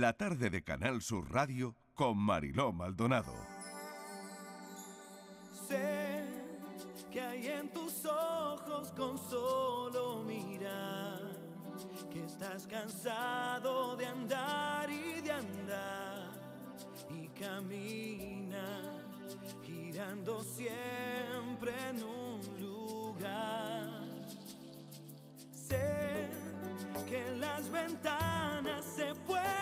la tarde de Canal Sur Radio con Mariló Maldonado. Sé que hay en tus ojos con solo mirar que estás cansado de andar y de andar y camina girando siempre en un lugar. Sé que las ventanas se pueden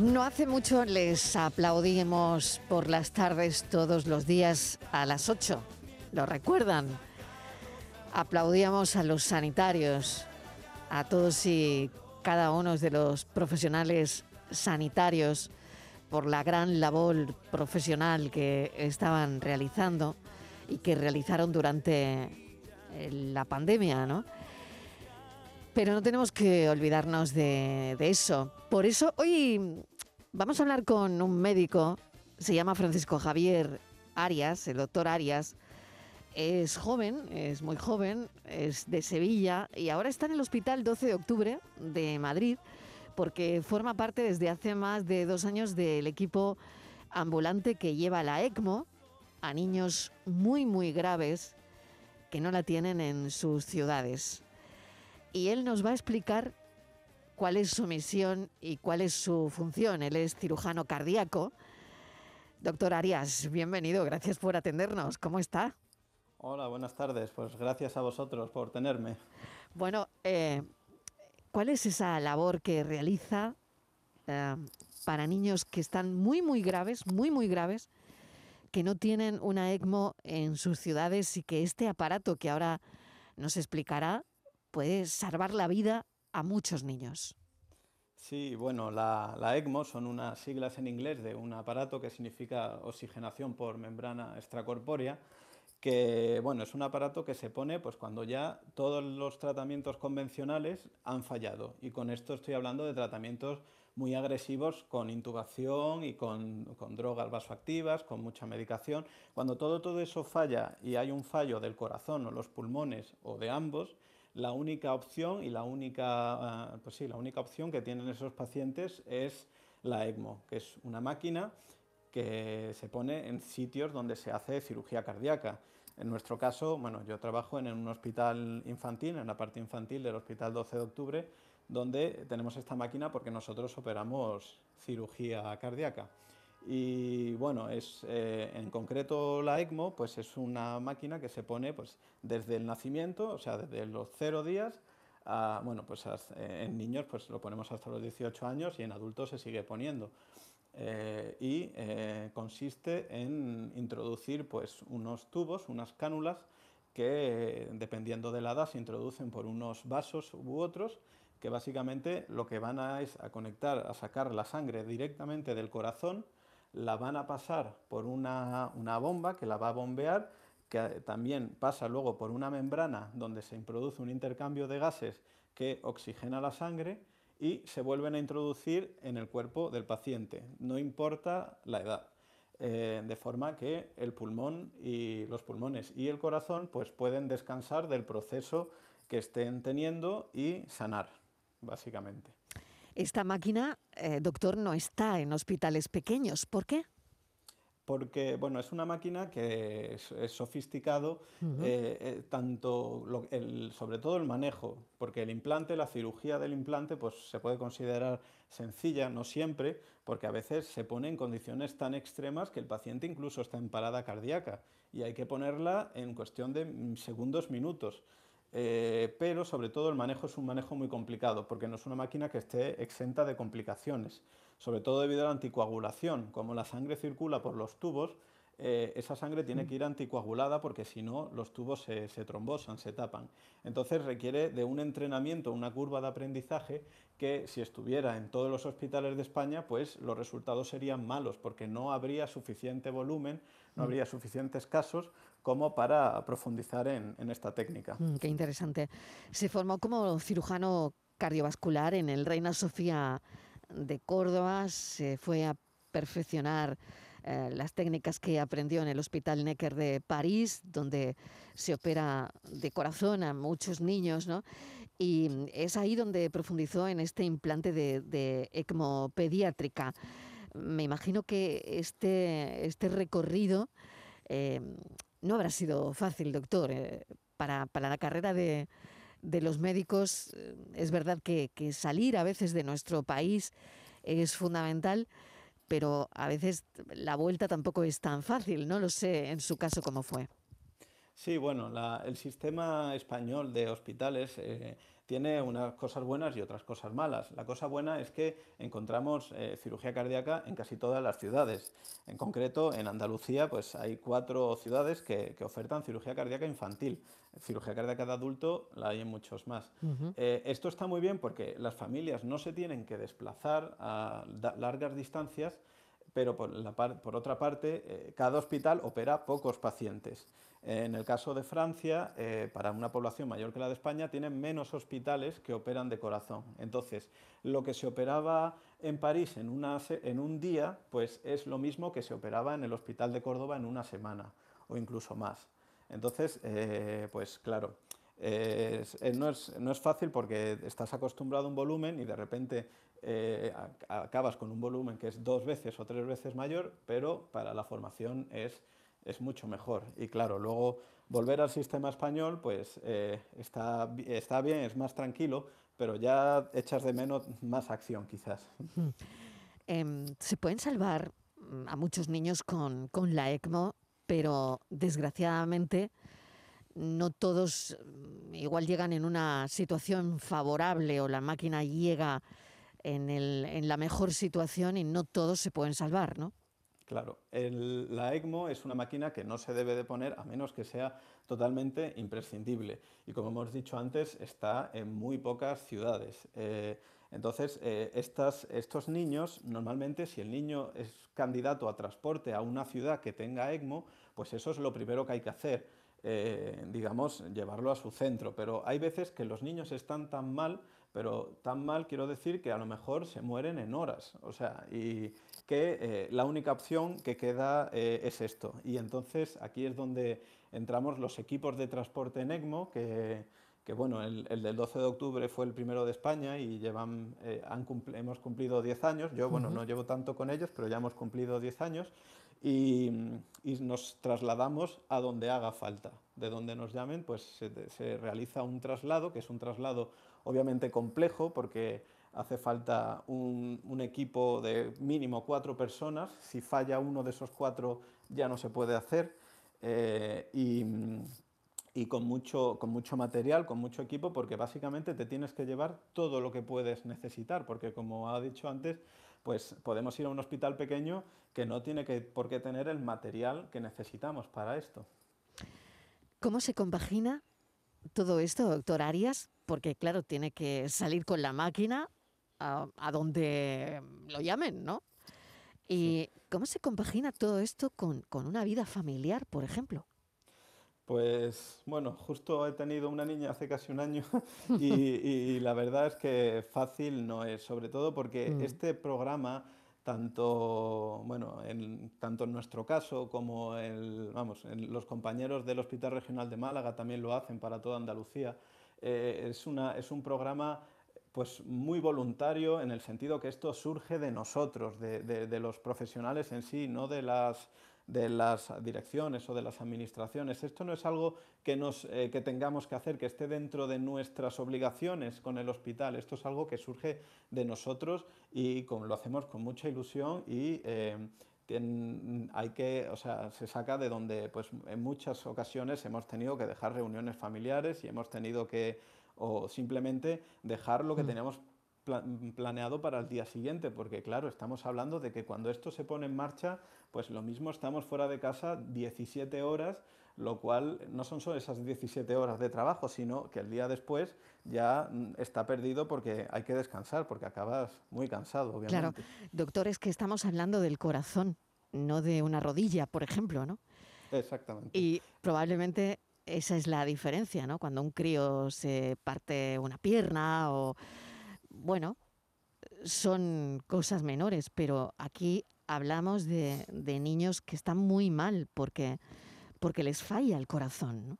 No hace mucho les aplaudimos por las tardes todos los días a las 8. ¿Lo recuerdan? Aplaudíamos a los sanitarios, a todos y cada uno de los profesionales sanitarios por la gran labor profesional que estaban realizando y que realizaron durante eh, la pandemia, ¿no? Pero no tenemos que olvidarnos de, eso. Por eso hoy vamos a hablar con un médico, se llama Francisco Javier Arias, el doctor Arias. Es joven, es muy joven, es de Sevilla y ahora está en el Hospital 12 de Octubre de Madrid porque forma parte desde hace más de dos años del equipo ambulante que lleva la ECMO a niños muy, muy graves que no la tienen en sus ciudades y él nos va a explicar cuál es su misión y cuál es su función. Él es cirujano cardíaco. Doctor Arias, bienvenido, gracias por atendernos. ¿Cómo está? Hola, buenas tardes. Pues gracias a vosotros por tenerme. Bueno, eh, ¿cuál es esa labor que realiza eh, para niños que están muy, muy graves, muy, muy graves, que no tienen una ECMO en sus ciudades y que este aparato que ahora nos explicará puede salvar la vida a muchos niños. Sí, bueno, la, la, ECMO son unas siglas en inglés de un aparato que significa oxigenación por membrana extracorpórea, que bueno, es un aparato que se pone pues, cuando ya todos los tratamientos convencionales han fallado. Y con esto estoy hablando de tratamientos muy agresivos con intubación y con, con, drogas vasoactivas, con mucha medicación. Cuando todo, todo eso falla y hay un fallo del corazón o los pulmones o de ambos, la única opción y la única, pues sí, la única opción que tienen esos pacientes es la ECMO, que es una máquina que se pone en sitios donde se hace cirugía cardíaca. En nuestro caso, bueno, yo trabajo en un hospital infantil, en la parte infantil del Hospital 12 de Octubre, donde tenemos esta máquina porque nosotros operamos cirugía cardíaca. Y bueno, es, eh, en concreto la ECMO pues es una máquina que se pone pues, desde el nacimiento, o sea, desde los cero días, a, bueno, pues eh, en niños pues lo ponemos hasta los 18 años y en adultos se sigue poniendo. Eh, y eh, consiste en introducir pues, unos tubos, unas cánulas, que dependiendo de la edad se introducen por unos vasos u otros que básicamente lo que van a es a conectar, a sacar la sangre directamente del corazón, la van a pasar por una, una bomba que la va a bombear, que también pasa luego por una membrana donde se introduce un intercambio de gases que oxigena la sangre y se vuelven a introducir en el cuerpo del paciente, no importa la edad. Eh, de forma que el pulmón y los pulmones y el corazón pues pueden descansar del proceso que estén teniendo y sanar, básicamente. Esta máquina, eh, doctor, no está en hospitales pequeños. ¿Por qué? porque bueno, es una máquina que es, sofisticado, eh, eh, tanto sobre todo el manejo, porque el implante, la cirugía del implante, pues se puede considerar sencilla, no siempre, porque a veces se pone en condiciones tan extremas que el paciente incluso está en parada cardíaca y hay que ponerla en cuestión de mm, segundos, minutos. Eh, pero sobre todo el manejo es un manejo muy complicado, porque no es una máquina que esté exenta de complicaciones sobre todo debido a la anticoagulación. Como la sangre circula por los tubos, eh, esa sangre tiene que ir anticoagulada porque si no los tubos se, trombosan, se tapan. Entonces requiere de un entrenamiento, una curva de aprendizaje que si estuviera en todos los hospitales de España, pues los resultados serían malos porque no habría suficiente volumen, no mm. habría suficientes casos como para profundizar en, esta técnica. Mm, qué interesante. Se formó como cirujano cardiovascular en el Reina Sofía de Córdoba, se fue a perfeccionar eh, las técnicas que aprendió en el Hospital Necker de París, donde se opera de corazón a muchos niños, ¿no? Y es ahí donde profundizó en este implante de, ECMO pediátrica. Me imagino que este, este recorrido eh, no habrá sido fácil, doctor. Eh, para, la carrera de, de los médicos, eh, es verdad que, salir a veces de nuestro país es fundamental, pero a veces la vuelta tampoco es tan fácil. No lo sé en su caso cómo fue. Sí, bueno, el sistema español de hospitales eh, tiene unas cosas buenas y otras cosas malas. La cosa buena es que encontramos eh, cirugía cardíaca en casi todas las ciudades. En concreto, en Andalucía, pues hay cuatro ciudades que, ofertan cirugía cardíaca infantil. Cirugía cardíaca de adulto la hay en muchos más. Eh, esto está muy bien porque las familias no se tienen que desplazar a largas distancias, pero por, por otra parte, cada hospital opera pocos pacientes. En el caso de Francia, eh, para una población mayor que la de España, tienen menos hospitales que operan de corazón. Entonces, lo que se operaba en París en, un día, pues es lo mismo que se operaba en el Hospital de Córdoba en una semana o incluso más. Entonces, eh, pues claro, eh, no, es, fácil porque estás acostumbrado a un volumen y de repente acabas con un volumen que es dos veces o tres veces mayor, pero para la formación es es mucho mejor. Y claro, luego volver al sistema español, pues eh, está, está bien, es más tranquilo, pero ya echas de menos más acción quizás. Em, se pueden salvar mm, a muchos niños con, con la ECMO, pero desgraciadamente no todos mm, igual llegan en una situación favorable o la máquina llega en, el, en la mejor situación y no todos se pueden salvar, ¿no? Claro, la ECMO es una máquina que no se debe de poner a menos que sea totalmente imprescindible. Y como hemos dicho antes, está en muy pocas ciudades. Eh, entonces, eh, estos niños, normalmente si el niño es candidato a transporte a una ciudad que tenga ECMO, pues eso es lo primero que hay que hacer. Eh, digamos, llevarlo a su centro. Pero hay veces que los niños están tan mal pero tan mal quiero decir que a lo mejor se mueren en horas, o sea, y que eh, la única opción que queda eh, es esto. Y entonces aquí es donde entramos los equipos de transporte en ECMO, que, que bueno, el, del 12 de octubre fue el primero de España y llevan, eh, hemos cumplido 10 años, yo bueno, no llevo tanto con ellos, pero ya hemos cumplido 10 años. Y, y, nos trasladamos a donde haga falta. De donde nos llamen, pues se, se realiza un traslado, que es un traslado obviamente complejo porque hace falta un, equipo de mínimo cuatro personas. Si falla uno de esos cuatro ya no se puede hacer. Eh, y, con, mucho, material, con mucho equipo, porque básicamente te tienes que llevar todo lo que puedes necesitar, porque como ha dicho antes, pues podemos ir a un hospital pequeño que no tiene que, por qué tener el material que necesitamos para esto. ¿Cómo se compagina todo esto, doctor Arias? Porque claro, tiene que salir con la máquina a, a donde lo llamen, ¿no? ¿Y cómo se compagina todo esto con, con una vida familiar, por ejemplo? Pues bueno, justo he tenido una niña hace casi un año y, y la verdad es que fácil no es, sobre todo porque Mm, este programa, tanto, bueno, en, tanto en nuestro caso como el, vamos, en los compañeros del Hospital Regional de Málaga también lo hacen para toda Andalucía, eh, es una, es un programa pues muy voluntario en el sentido que esto surge de nosotros, de, de- los profesionales en sí, no de las, de las direcciones o de las administraciones. Esto no es algo que, nos, eh, que tengamos que hacer, que esté dentro de nuestras obligaciones con el hospital. Esto es algo que surge de nosotros y como lo hacemos con mucha ilusión y eh, hay que, o sea, se saca de donde pues, en muchas ocasiones hemos tenido que dejar reuniones familiares y hemos tenido que, o simplemente dejar lo que mm. teníamos pla- planeado para el día siguiente, porque claro, estamos hablando de que cuando esto se pone en marcha, pues lo mismo estamos fuera de casa 17 horas, lo cual no son solo esas 17 horas de trabajo, sino que el día después ya mm, está perdido porque hay que descansar, porque acabas muy cansado, Claro, obviamente. doctor, es que estamos hablando del corazón, no de una rodilla, por ejemplo, ¿no? Exactamente. Y probablemente esa es la diferencia, ¿no? Cuando un crío se parte una pierna o, bueno, son cosas menores, pero aquí hablamos de, de niños que están muy mal porque, porque les falla el corazón, ¿no?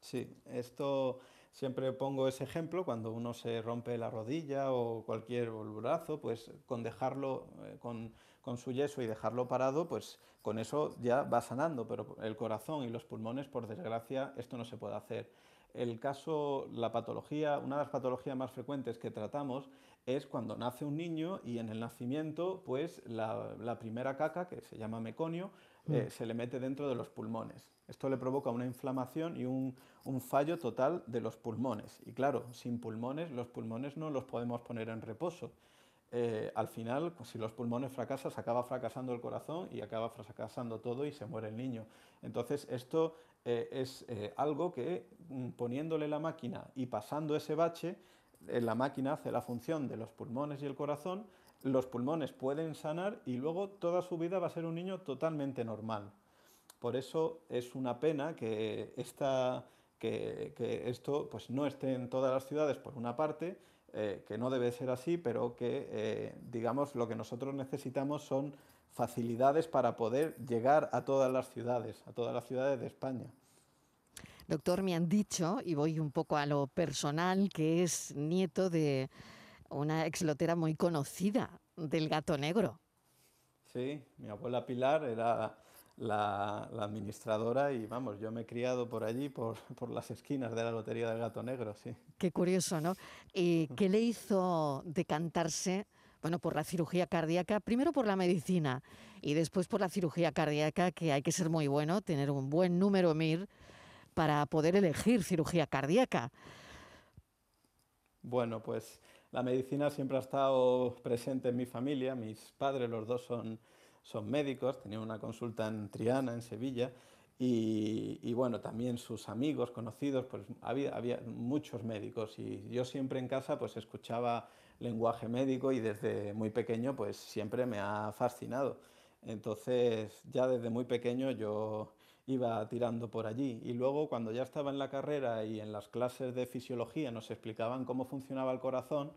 Sí, esto siempre pongo ese ejemplo cuando uno se rompe la rodilla o cualquier brazo, pues con dejarlo eh, con, con su yeso y dejarlo parado, pues con eso ya va sanando, pero el corazón y los pulmones, por desgracia, esto no se puede hacer. El caso, la patología, una de las patologías más frecuentes que tratamos es cuando nace un niño y en el nacimiento, pues la, la primera caca, que se llama meconio, eh, Mm. se le mete dentro de los pulmones. Esto le provoca una inflamación y un, un fallo total de los pulmones. Y claro, sin pulmones, los pulmones no los podemos poner en reposo. Eh, al final, si los pulmones fracasan, acaba fracasando el corazón y acaba fracasando todo y se muere el niño. Entonces, esto eh, es eh, algo que mm, poniéndole la máquina y pasando ese bache, la máquina hace la función de los pulmones y el corazón, los pulmones pueden sanar y luego toda su vida va a ser un niño totalmente normal. Por eso es una pena que, esta, que esto pues, no esté en todas las ciudades, por una parte, eh, que no debe ser así, pero que, eh, digamos, lo que nosotros necesitamos son facilidades para poder llegar a todas las ciudades, a todas las ciudades de España. Doctor, me han dicho, y voy un poco a lo personal, que es nieto de una exlotera muy conocida, del gato negro. Sí, mi abuela Pilar era la, la administradora y vamos, yo me he criado por allí, por, por las esquinas de la Lotería del Gato Negro, sí. Qué curioso, ¿no? ¿Y qué le hizo decantarse, bueno, por la cirugía cardíaca? Primero por la medicina y después por la cirugía cardíaca, que hay que ser muy bueno, tener un buen número MIR para poder elegir cirugía cardíaca. Bueno, pues la medicina siempre ha estado presente en mi familia. Mis padres, los dos son, son médicos, tenían una consulta en Triana, en Sevilla, y, bueno, también sus amigos, conocidos, pues había, había muchos médicos y yo siempre en casa pues escuchaba lenguaje médico y desde muy pequeño pues siempre me ha fascinado. Entonces ya desde muy pequeño yo iba tirando por allí. Y luego cuando ya estaba en la carrera y en las clases de fisiología nos explicaban cómo funcionaba el corazón,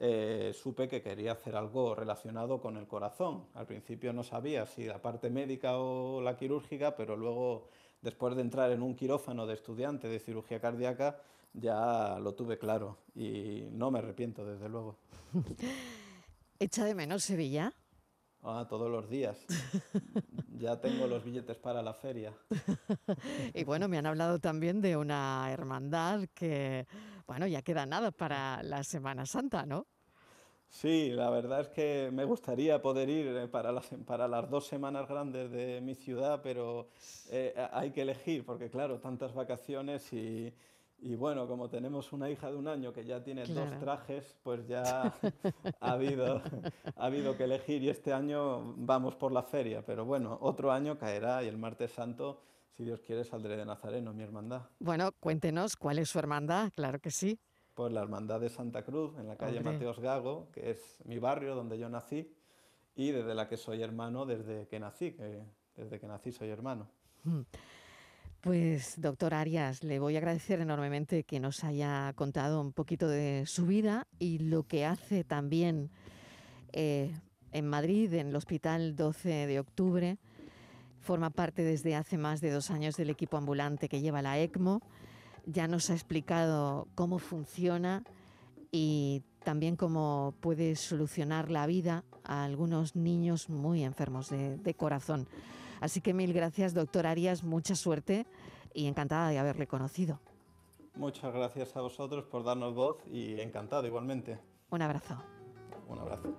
eh, supe que quería hacer algo relacionado con el corazón. Al principio no sabía si la parte médica o la quirúrgica, pero luego, después de entrar en un quirófano de estudiante de cirugía cardíaca, ya lo tuve claro y no me arrepiento, desde luego. ¿Echa de menos Sevilla? Ah, todos los días. Ya tengo los billetes para la feria. Y bueno, me han hablado también de una hermandad que, bueno, ya queda nada para la Semana Santa, ¿no? Sí, la verdad es que me gustaría poder ir eh, para las, para las dos semanas grandes de mi ciudad, pero eh, hay que elegir, porque claro, tantas vacaciones y, y bueno, como tenemos una hija de un año que ya tiene dos trajes, pues ya ha habido, ha habido que elegir y este año vamos por la feria, pero bueno, otro año caerá y el martes santo si Dios quiere, saldré de Nazareno, mi hermandad. Bueno, cuéntenos cuál es su hermandad, claro que sí. Pues la hermandad de Santa Cruz, en la calle Hombre. Mateos Gago, que es mi barrio donde yo nací y desde la que soy hermano desde que nací, que desde que nací soy hermano. Pues, doctor Arias, le voy a agradecer enormemente que nos haya contado un poquito de su vida y lo que hace también eh, en Madrid, en el Hospital 12 de Octubre. Forma parte desde hace más de dos años del equipo ambulante que lleva la ECMO. Ya nos ha explicado cómo funciona y también cómo puede solucionar la vida a algunos niños muy enfermos de, de corazón. Así que mil gracias, doctor Arias, mucha suerte y encantada de haberle conocido. Muchas gracias a vosotros por darnos voz y encantado igualmente. Un abrazo. Un abrazo.